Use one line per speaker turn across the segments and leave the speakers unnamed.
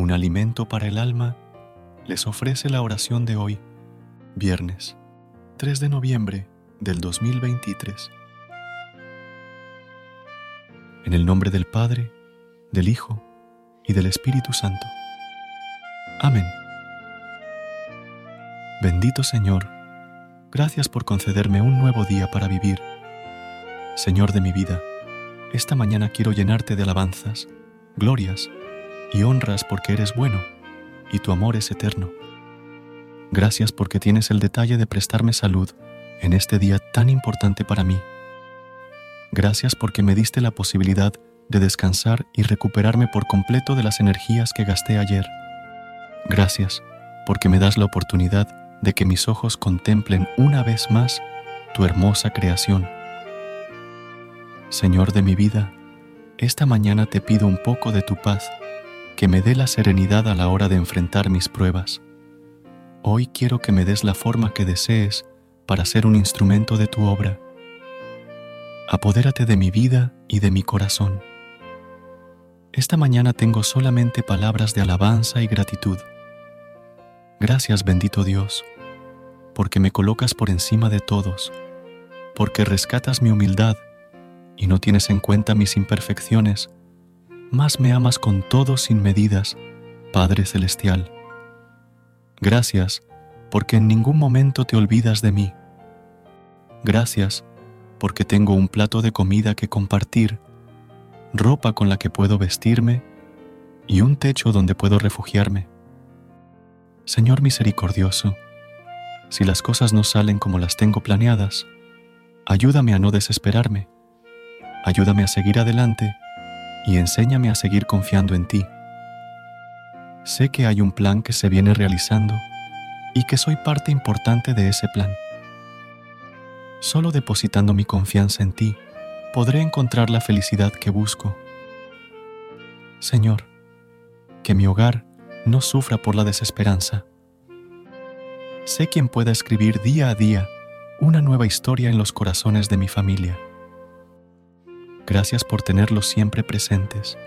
Un alimento para el alma, les ofrece la oración de hoy, viernes 3 de noviembre del 2023. En el nombre del Padre, del Hijo y del Espíritu Santo. Amén. Bendito Señor, gracias por concederme un nuevo día para vivir. Señor de mi vida, esta mañana quiero llenarte de alabanzas, glorias y honras porque eres bueno y tu amor es eterno. Gracias porque tienes el detalle de prestarme salud en este día tan importante para mí. Gracias porque me diste la posibilidad de descansar y recuperarme por completo de las energías que gasté ayer. Gracias porque me das la oportunidad de que mis ojos contemplen una vez más tu hermosa creación. Señor de mi vida, esta mañana te pido un poco de tu paz que me dé la serenidad a la hora de enfrentar mis pruebas. Hoy quiero que me des la forma que desees para ser un instrumento de tu obra. Apodérate de mi vida y de mi corazón. Esta mañana tengo solamente palabras de alabanza y gratitud. Gracias bendito Dios, porque me colocas por encima de todos, porque rescatas mi humildad y no tienes en cuenta mis imperfecciones más me amas con todo sin medidas, Padre Celestial. Gracias porque en ningún momento te olvidas de mí. Gracias porque tengo un plato de comida que compartir, ropa con la que puedo vestirme y un techo donde puedo refugiarme. Señor misericordioso, si las cosas no salen como las tengo planeadas, ayúdame a no desesperarme, ayúdame a seguir adelante y enséñame a seguir confiando en ti. Sé que hay un plan que se viene realizando y que soy parte importante de ese plan. Solo depositando mi confianza en ti podré encontrar la felicidad que busco. Señor, que mi hogar no sufra por la desesperanza. Sé quien pueda escribir día a día una nueva historia en los corazones de mi familia. Gracias por tenerlos siempre presentes.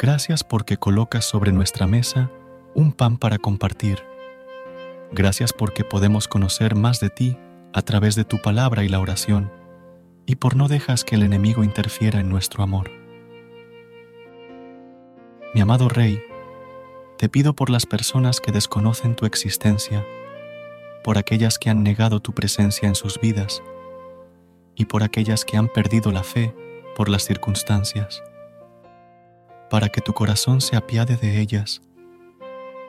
Gracias porque colocas sobre nuestra mesa un pan para compartir. Gracias porque podemos conocer más de ti a través de tu palabra y la oración, y por no dejas que el enemigo interfiera en nuestro amor. Mi amado Rey, te pido por las personas que desconocen tu existencia, por aquellas que han negado tu presencia en sus vidas, y por aquellas que han perdido la fe por las circunstancias, para que tu corazón se apiade de ellas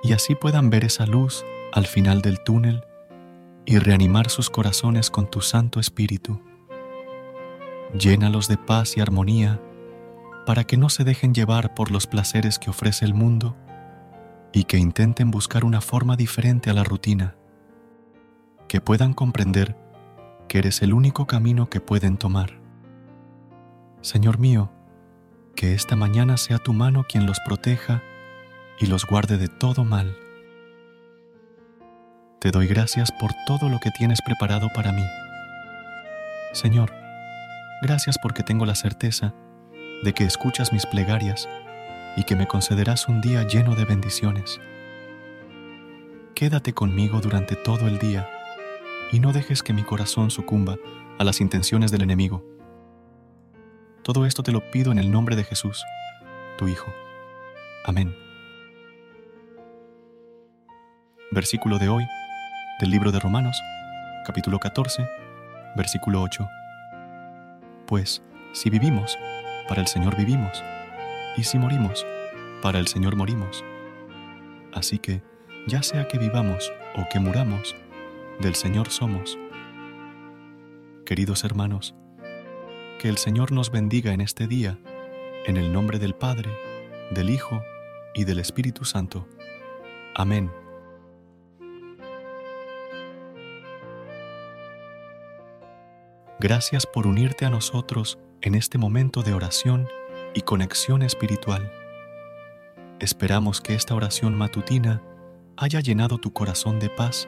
y así puedan ver esa luz al final del túnel y reanimar sus corazones con tu Santo Espíritu. Llénalos de paz y armonía para que no se dejen llevar por los placeres que ofrece el mundo y que intenten buscar una forma diferente a la rutina, que puedan comprender que eres el único camino que pueden tomar. Señor mío, que esta mañana sea tu mano quien los proteja y los guarde de todo mal. Te doy gracias por todo lo que tienes preparado para mí. Señor, gracias porque tengo la certeza de que escuchas mis plegarias y que me concederás un día lleno de bendiciones. Quédate conmigo durante todo el día y no dejes que mi corazón sucumba a las intenciones del enemigo. Todo esto te lo pido en el nombre de Jesús, tu Hijo. Amén. Versículo de hoy del libro de Romanos, capítulo 14, versículo 8. Pues, si vivimos, para el Señor vivimos, y si morimos, para el Señor morimos. Así que, ya sea que vivamos o que muramos, del Señor somos. Queridos hermanos, que el Señor nos bendiga en este día, en el nombre del Padre, del Hijo y del Espíritu Santo. Amén. Gracias por unirte a nosotros en este momento de oración y conexión espiritual. Esperamos que esta oración matutina haya llenado tu corazón de paz